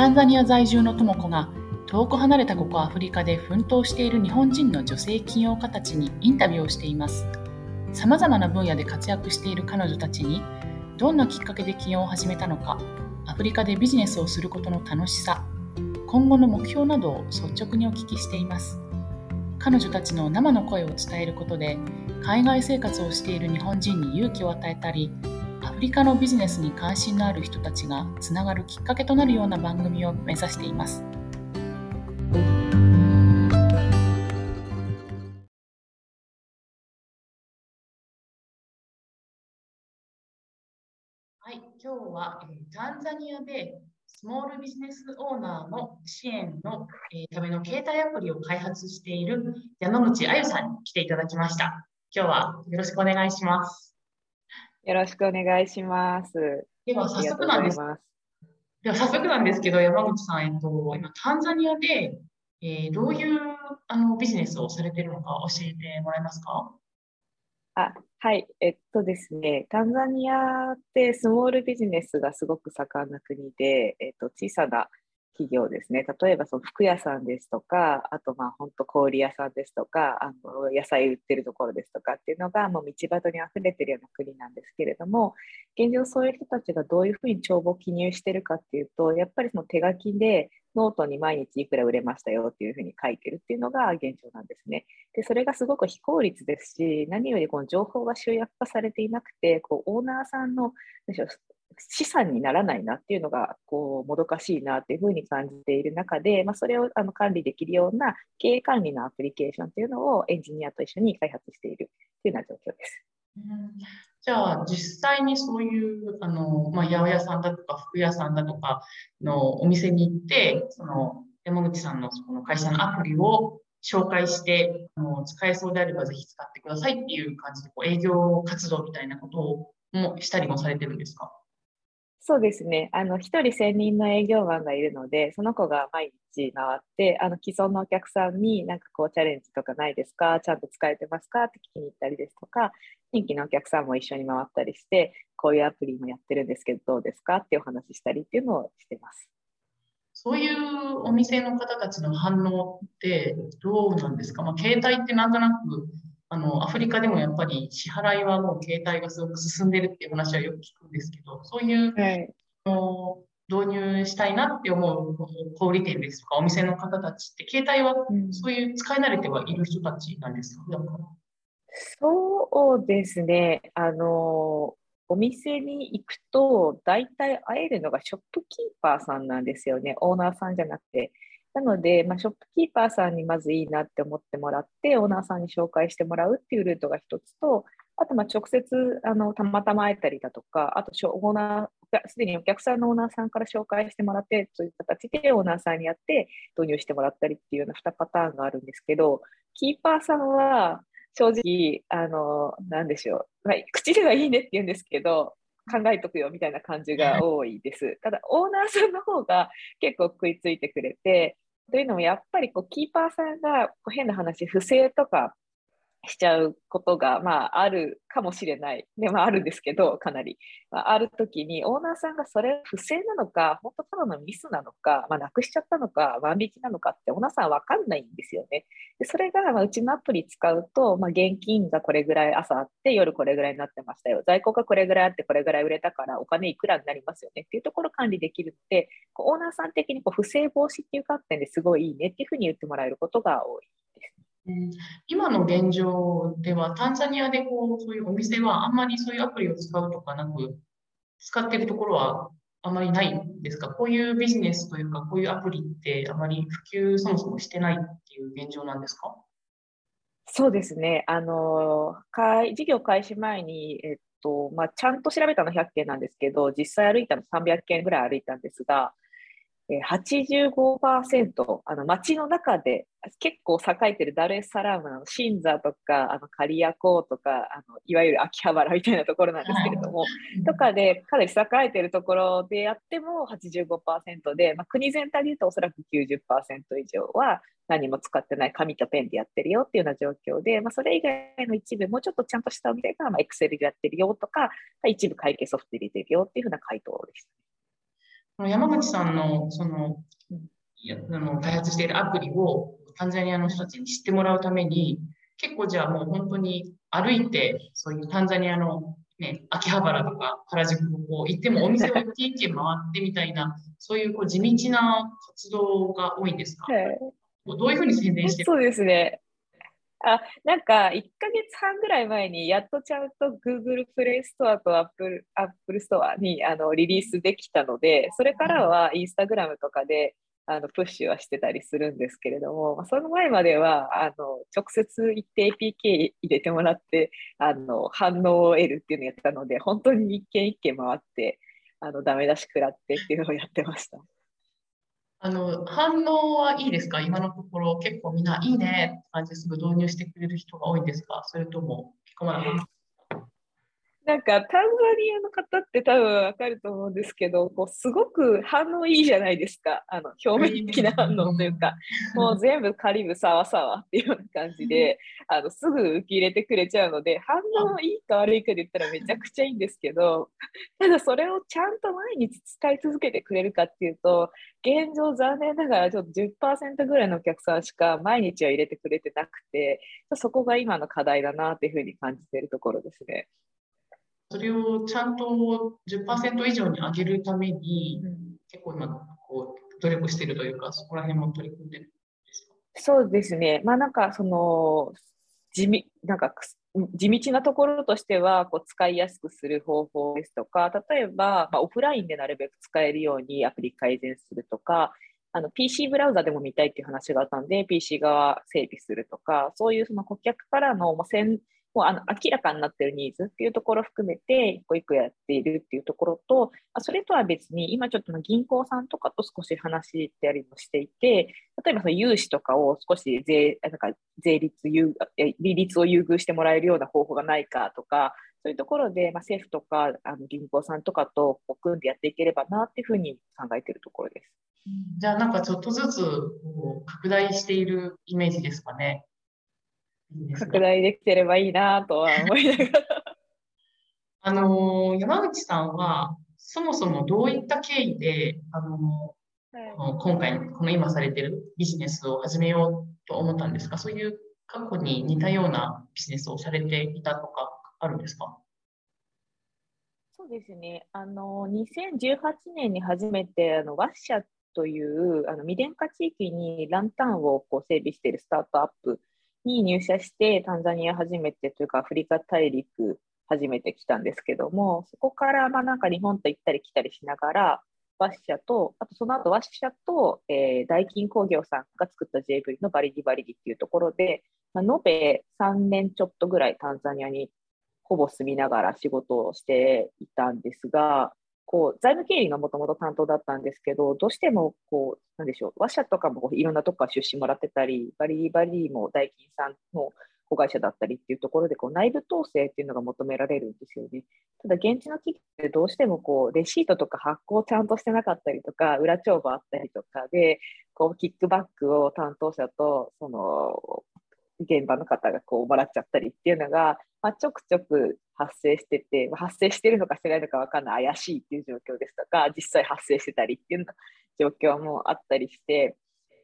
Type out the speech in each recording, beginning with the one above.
タンザニア在住の智子が遠く離れたここアフリカで奮闘している日本人の女性起業家たちにインタビューをしています。さまざまな分野で活躍している彼女たちにどんなきっかけで起業を始めたのかアフリカでビジネスをすることの楽しさ今後の目標などを率直にお聞きしています。彼女たちの生の声を伝えることで海外生活をしている日本人に勇気を与えたりリカのビジネスに関心のある人たちがつながるきっかけとなるような番組を目指しています。はい、今日は、えー、タンザニアでスモールビジネスオーナーの支援の、えー、ための携帯アプリを開発している山口あゆさんに来ていただきました。今日はよろしくお願いします。よろしくお願いします。では早速なんです。では早速なんですけど、山口さん、えっと、今、タンザニアで、えー、どういうあのビジネスをされているのか教えてもらえますか？あはい、えっとですね、タンザニアってスモールビジネスがすごく盛んな国で、えっと、小さな企業ですね、例えばその服屋さんですとか、あとまあ本当氷屋さんですとか、あの野菜売ってるところですとかっていうのがもう道端に溢れてるような国なんですけれども、現状そういう人たちがどういうふうに帳簿を記入してるかっていうと、やっぱりその手書きでノートに毎日いくら売れましたよっていうふうに書いてるっていうのが現状なんですね。で、それがすごく非効率ですし、何よりこの情報が集約化されていなくて、こうオーナーさんの資産にならないなっていうのがこうもどかしいなっていうふうに感じている中で、まあ、それをあの管理できるような経営管理のアプリケーションっていうのをエンジニアと一緒に開発しているというような状況です。うんじゃあ実際にそういうあの、まあ、八百屋さんだとか服屋さんだとかのお店に行ってその山口さんのその会社のアプリを紹介してあの使えそうであればぜひ使ってくださいっていう感じでこう営業活動みたいなことをもしたりもされてるんですか？そうですね。あの、一人専任の営業マンがいるので、その子が毎日回って、あの、既存のお客さんになんかこう、チャレンジとかないですか？ちゃんと使えてますか？って聞きに行ったりですとか、新規のお客さんも一緒に回ったりして、こういうアプリもやってるんですけど、どうですか？ってお話ししたりっていうのをしてます。そういうお店の方たちの反応ってどうなんですか、まあ、携帯ってなんとなくあの、アフリカでもやっぱり支払いはもう携帯がすごく進んでるっていう話はよく聞くんですけど、そういう、はい、の導入したいなって思う小売店ですとか、お店の方たちって、携帯はそういう使い慣れてはいる人たちなんですか、うん、そうですね。あの、お店に行くと、大体会えるのがショップキーパーさんなんですよね。オーナーさんじゃなくて。なので、まあ、ショップキーパーさんにまずいいなって思ってもらって、オーナーさんに紹介してもらうっていうルートが一つと、あとまあ直接あのたまたま会えたりだとか、あとオーナー、すでにお客さんのオーナーさんから紹介してもらって、そういう形でオーナーさんにやって導入してもらったりっていうような2パターンがあるんですけど、キーパーさんは正直、あの、なんでしょう、まあ、口ではいいねって言うんですけど、考えとくよみたいな感じが多いです。ただ、オーナーさんの方が結構食いついてくれて、というのもやっぱりこうキーパーさんがこう変な話、不正とかしちゃうことが、まあ、あるかもしれない。で、まあ、あるんですけど、かなり。まあ、ある時に、オーナーさんがそれ不正なのか、本当ただのミスなのか、まあ、なくしちゃったのか、万引きなのかって、オーナーさんわかんないんですよね。でそれが、まあ、うちのアプリ使うと、まあ、現金がこれぐらい朝あって、夜これぐらいになってましたよ。在庫がこれぐらいあって、これぐらい売れたから、お金いくらになりますよねっていうところ管理できるので、オーナーさん的にこう不正防止っていう観点ですごいいいねっていうふうに言ってもらえることが多いです。今の現状では、タンザニアでこうそういうお店はあんまりそういうアプリを使うとかなく、使っているところはあまりないんですか？こういうビジネスというか、こういうアプリってあまり普及そもそもしてないっていう現状なんですか？そうですね。あの、事業開始前に、えっと、まあ、ちゃんと調べたの100件なんですけど、実際歩いたの300件ぐらい歩いたんですが、85%、あの街の中で結構栄えてるダルエスサラームの新座とかあのカリアコーとかあのいわゆる秋葉原みたいなところなんですけれども、とかでかなり栄えてるところでやっても85%で、まあ、国全体でいうとおそらく90%以上は何も使ってない紙とペンでやってるよっていうような状況で、まあ、それ以外の一部もうちょっとちゃんとしたお店が、まあ、Excel でやってるよとか一部会計ソフトで入れてるよっていうふうな回答でした。山口さんのそのあの開発しているアプリをタンザニアの人たちに知ってもらうために、結構じゃあもう本当に歩いて、そういうタンザニアの、ね、秋葉原とか原宿をこう行ってもお店を一軒一軒回ってみたいな、そういうこう地道な活動が多いんですか、はい、どういうふうに宣伝してるそうですね。あなんか1ヶ月半ぐらい前にやっとちゃんと Google プレイストアと Apple, Apple ストアにあのリリースできたので、それからは Instagram とかであのプッシュはしてたりするんですけれども、その前まではあの直接行って APK 入れてもらってあの反応を得るっていうのをやったので本当に一軒一軒回ってあのダメ出し食らってっていうのをやってました。あの反応はいいですか？今のところ結構みんないいねって感じですぐ導入してくれる人が多いんですかそれとも結構まだなんかタンザニアの方って多分わかると思うんですけど、こうすごく反応いいじゃないですか。あの表面的な反応というか、もう全部カリブサワサワっていうような感じで、あのすぐ受け入れてくれちゃうので、反応いいか悪いかで言ったらめちゃくちゃいいんですけど、ただそれをちゃんと毎日使い続けてくれるかっていうと、現状残念ながらちょっと10%ぐらいのお客さんしか毎日は入れてくれてなくて、そこが今の課題だなっていうふうに感じているところですね。それをちゃんと10%以上に上げるために、うん、結構今こう努力しているというか、そこら辺も取り組んでるんですか？そうですね。まあなんかその地味なんか地道なところとしてはこう使いやすくする方法ですとか、例えば、まあ、オフラインでなるべく使えるようにアプリ改善するとか、あの PC ブラウザでも見たいっていう話があったので、PC 側整備するとか、そういうその顧客からのもうもうあの明らかになっているニーズっていうところを含めて、一個一個やっているっていうところと、それとは別に、今ちょっと銀行さんとかと少し話したりもしていて、例えばその融資とかを少し税なんか税率優、利率を優遇してもらえるような方法がないかとか、そういうところで、まあ、政府とかあの銀行さんとかと組んでやっていければなっていうふうに考えているところです。じゃあなんかちょっとずつ拡大しているイメージですかね。拡大できてればいいなとは思いながら。あの山口さんはそもそもどういった経緯であの、はい、今回この今されてるビジネスを始めようと思ったんですか？そういう過去に似たようなビジネスをされていたとかあるんですか？そうですね。あの2018年に初めてあのワッシャというあの未電化地域にランタンをこう整備しているスタートアップに入社してタンザニア初めてというかアフリカ大陸初めて来たんですけどもそこからまあなんか日本と行ったり来たりしながらワッシャとあとその後ワッシャと、えー、ダイキン工業さんが作った JV のバリディバリディっていうところで、まあ、延べ3年ちょっとぐらいタンザニアにほぼ住みながら仕事をしていたんですがこう財務経理がもともと担当だったんですけど、どうしてもこう、なんでしょう、ワッシャとかもいろんなとこから出資もらってたり、バリディバリディもダイキンさんの子会社だったりっていうところでこう内部統制っていうのが求められるんですよね。ただ現地の企業ってどうしてもこうレシートとか発行ちゃんとしてなかったりとか裏帳簿あったりとかでこうキックバックを担当者とその現場の方がこうもらっちゃったりっていうのが、まあ、ちょくちょく発生してて、まあ、発生してるのかしてないのか分かんない怪しいっていう状況ですとか実際発生してたりっていう状況もあったりして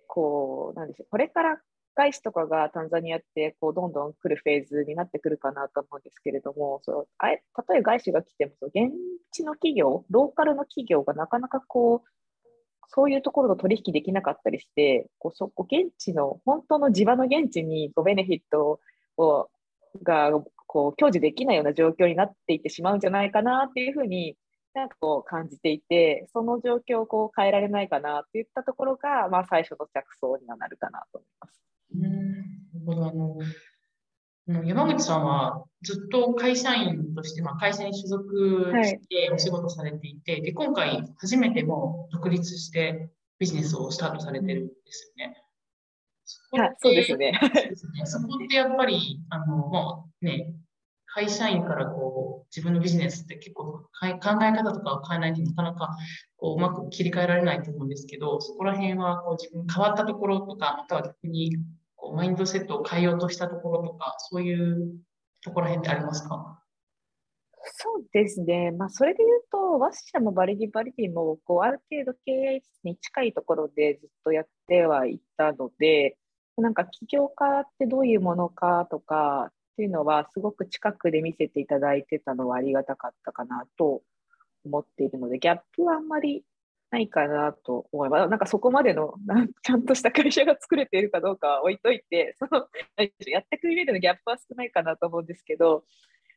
こうなんでしょうこれから外資とかがタンザニアってこうどんどん来るフェーズになってくるかなと思うんですけれどもそうあえ例え外資が来ても現地の企業ローカルの企業がなかなかこうそういうところと取引できなかったりして、こうそこ現地の、本当の地場の現地にこうベネフィットをがこう享受できないような状況になっていってしまうんじゃないかなっていうふうになんかこう感じていて、その状況をこう変えられないかなっていったところが、まあ、最初の着想にはなるかなと思います。うんなるほどあの山口さんはずっと会社員として、まあ、会社に所属してお仕事されていて、はい、で今回初めても独立してビジネスをスタートされてるんですよね。そうですね。そこってやっぱり、あの、もうね、会社員からこう自分のビジネスって結構考え方とかを変えないとなかなかこううまく切り替えられないと思うんですけど、そこら辺はこう自分変わったところとか、または逆にこうマインドセットを変えようとしたところとか、そういうところへんってありますか？そうですね、まあ、それで言うと、ワッシャもバリディバリディもこうある程度経営に近いところでずっとやってはいたので、なんか起業家ってどういうものかとかっていうのは、すごく近くで見せていただいてたのはありがたかったかなと思っているので、ギャップはあんまりないかなと思います。なんかそこまでのなん ちゃんとした会社が作れているかどうかは置いといて、そのやっていく上でのギャップは少ないかなと思うんですけど、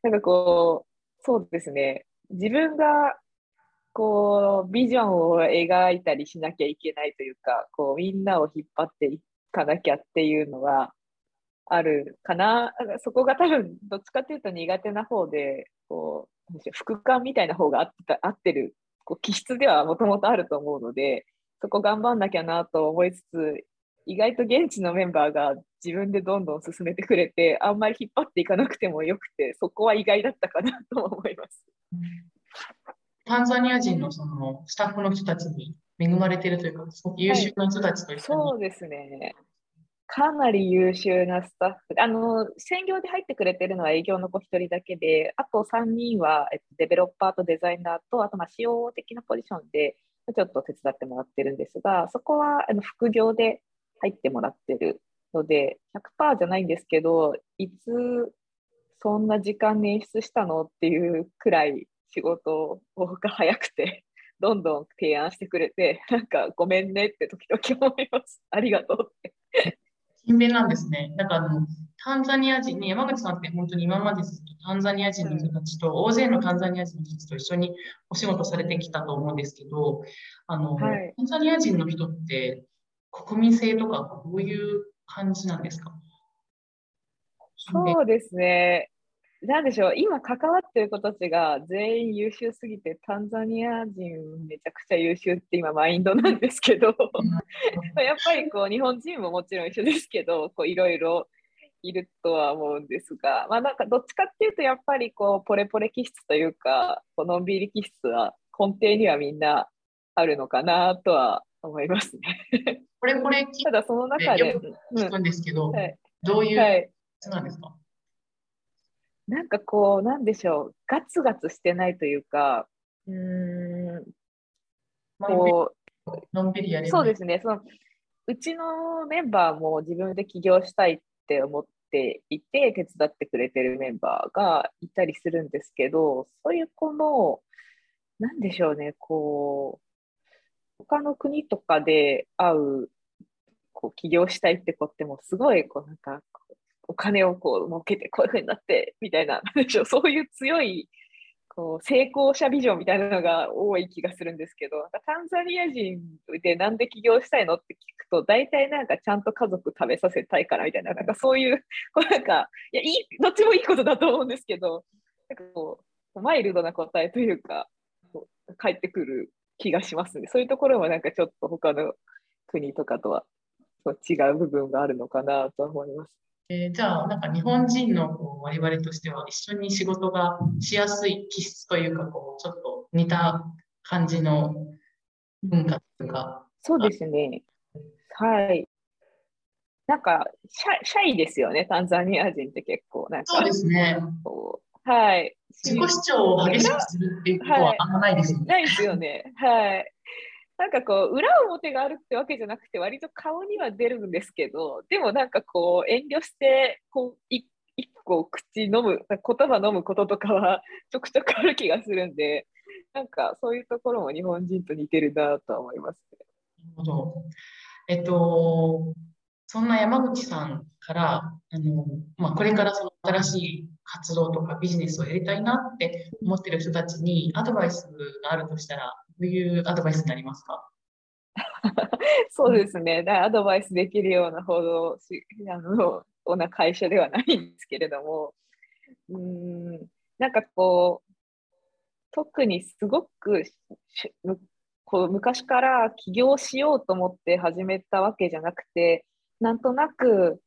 なんかこう、そうですね。自分がこうビジョンを描いたりしなきゃいけないというか、こうみんなを引っ張っていかなきゃっていうのはあるかな。そこが多分どっちかというと苦手な方で、こう副官みたいな方が合ってた合ってるこう気質ではもともとあると思うので、そこ頑張んなきゃなと思いつつ、意外と現地のメンバーが自分でどんどん進めてくれて、あんまり引っ張っていかなくてもよくて、そこは意外だったかなと思います。タンザニア人のそのスタッフの人たちに恵まれているというか、すごく優秀な人たちと一緒に、はい、そうですね。かなり優秀なスタッフ。あの、専業で入ってくれてるのは営業の子1人だけで、あと3人は、えっと、デベロッパーとデザイナーと、あとまあ仕様的なポジションでちょっと手伝ってもらってるんですが、そこはあの副業で入ってもらってるので、100%じゃないんですけど、いつそんな時間捻出したのっていうくらい仕事が早くて、どんどん提案してくれて、なんかごめんねって時々思います。ありがとうって。勤勉なんですね。だからあの、タンザニア人ね、山口さんって本当に今までずっとタンザニア人の人たちと、大勢のタンザニア人の人たちと一緒にお仕事されてきたと思うんですけど、あの、はい、タンザニア人の人って国民性とかどういう感じなんですか？そうですね。なんでしょう、今関わってる子たちが全員優秀すぎて、タンザニア人めちゃくちゃ優秀って今マインドなんですけど、やっぱりこう日本人ももちろん一緒ですけど、いろいろいるとは思うんですが、まあなんかどっちかっていうとやっぱりこうポレポレ気質というか、このんびり気質は根底にはみんなあるのかなとは思いますね。これこれただその中で聞くんですけど、うん。はい、どうい。うなんですか、はい、なんかこうなんでしょう。ガツガツしてないというかうん。こうのんびりやれそうですね。そのうちのメンバーも自分で起業したいって思っていて手伝ってくれてるメンバーがいたりするんですけどそういう子のなんでしょうね。こう他の国とかで会う、こう起業したいって子ってもすごい、こうなんか、お金をこう儲けてこういうふうになって、みたいな、そういう強い、こう成功者ビジョンみたいなのが多い気がするんですけどなんか、タンザニア人でなんで起業したいのって聞くと、大体なんかちゃんと家族食べさせたいからみたいな、なんかそういう、こうなんか、いや、いい、どっちもいいことだと思うんですけど、なんかこう、マイルドな答えというか、返ってくる気がしますね。そういうところもなんかちょっと他の国とかとは違う部分があるのかなと思います。えー、じゃあ、なんか日本人のこう我々としては一緒に仕事がしやすい気質というか、こうちょっと似た感じの文化というか。そうですね。はい。なんかシャシャイですよね、タンザニア人って結構。なんかそうですね。はい。自己主張を激しくするっていうことはあんまないですよね。ないですよね。はい。なんかこう裏表があるってわけじゃなくて割と顔には出るんですけどでもなんかこう遠慮してこう一個口飲む言葉飲むこととかはちょくちょくある気がするんでなんかそういうところも日本人と似てるなとは思います、ね。なるほど。えっとそんな山口さんからあの、まあ、これからその新しい活動とかビジネスをやりたいなって思ってる人たちにアドバイスがあるとしたら、ういうアドバイスになりますか？そうですね、アドバイスできるようなほどしあのな会社ではないんですけれども、うん。なんかこう、特にすごくこう昔から起業しようと思って始めたわけじゃなくて、なんとなく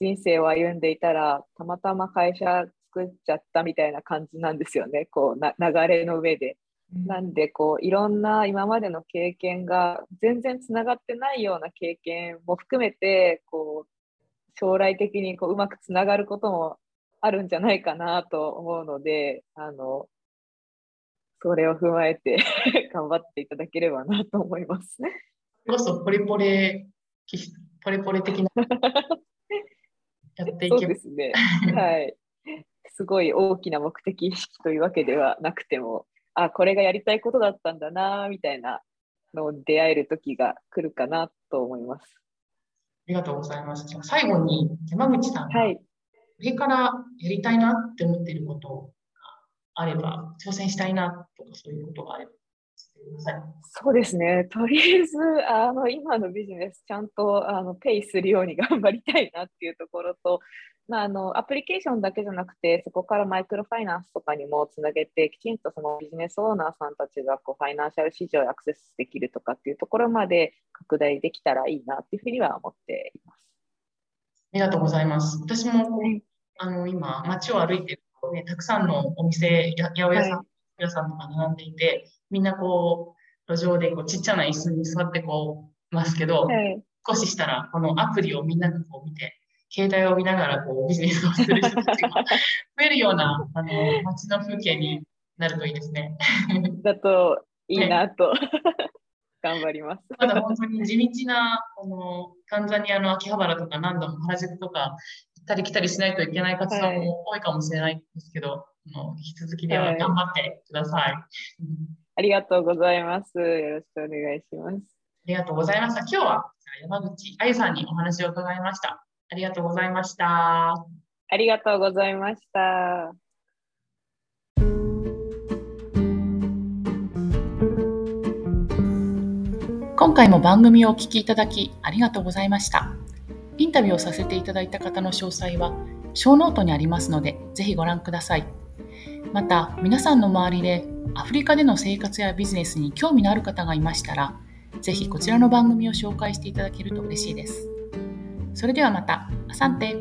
人生を歩んでいたらたまたま会社作っちゃったみたいな感じなんですよね。こうな流れの上で。なんでこういろんな今までの経験が全然つながってないような経験も含めてこう将来的にこううまくつながることもあるんじゃないかなと思うので、あの、それを踏まえて 頑張っていただければなと思います。こそポリポレ、ポリポレ的な やっていけそうですね。はい。すごい大きな目的意識というわけではなくても、あ、これがやりたいことだったんだな、みたいなのを出会える時が来るかなと思います。ありがとうございます。最後に山口さんが、はい、これからやりたいなって思っていることがあれば、挑戦したいなとかそういうことがあればそうですね、とりあえずあの今のビジネス、ちゃんとあのペイするように頑張りたいなっていうところと、まあ、あのアプリケーションだけじゃなくて、そこからマイクロファイナンスとかにもつなげて、きちんとそのビジネスオーナーさんたちがこうファイナンシャル市場にアクセスできるとかっていうところまで拡大できたらいいなっていうふうには思っています。ありがとうございます。私も、あの今、街を歩いてるとね、たくさんのお店、八百屋さん、はい屋さんとか並んでいて、みんなこう、路上でこうちっちゃな椅子に座ってこうますけど、はい、少ししたら、このアプリをみんながこう見て、携帯を見ながらこうビジネスをする人たちが 増えるようなあの街の風景になるといいですね。だといいなと、ね、頑張ります。まだ本当に地道なこのタンザニアの秋葉原とか何度も原宿とか行ったり来たりしないといけない活動も多いかもしれないんですけど、はい、の引き続きでは頑張ってください。はい、ありがとうございます。よろしくお願いします。ありがとうございました。今日は山口あゆさんにお話を伺いました。ありがとうございました。ありがとうございました。今回も番組をお聞きいただきありがとうございました。インタビューをさせていただいた方の詳細は、ショーノートにありますので、ぜひご覧ください。また、皆さんの周りでアフリカでの生活やビジネスに興味のある方がいましたら、是非こちらの番組を紹介していただけると嬉しいです。それではまた。 Asante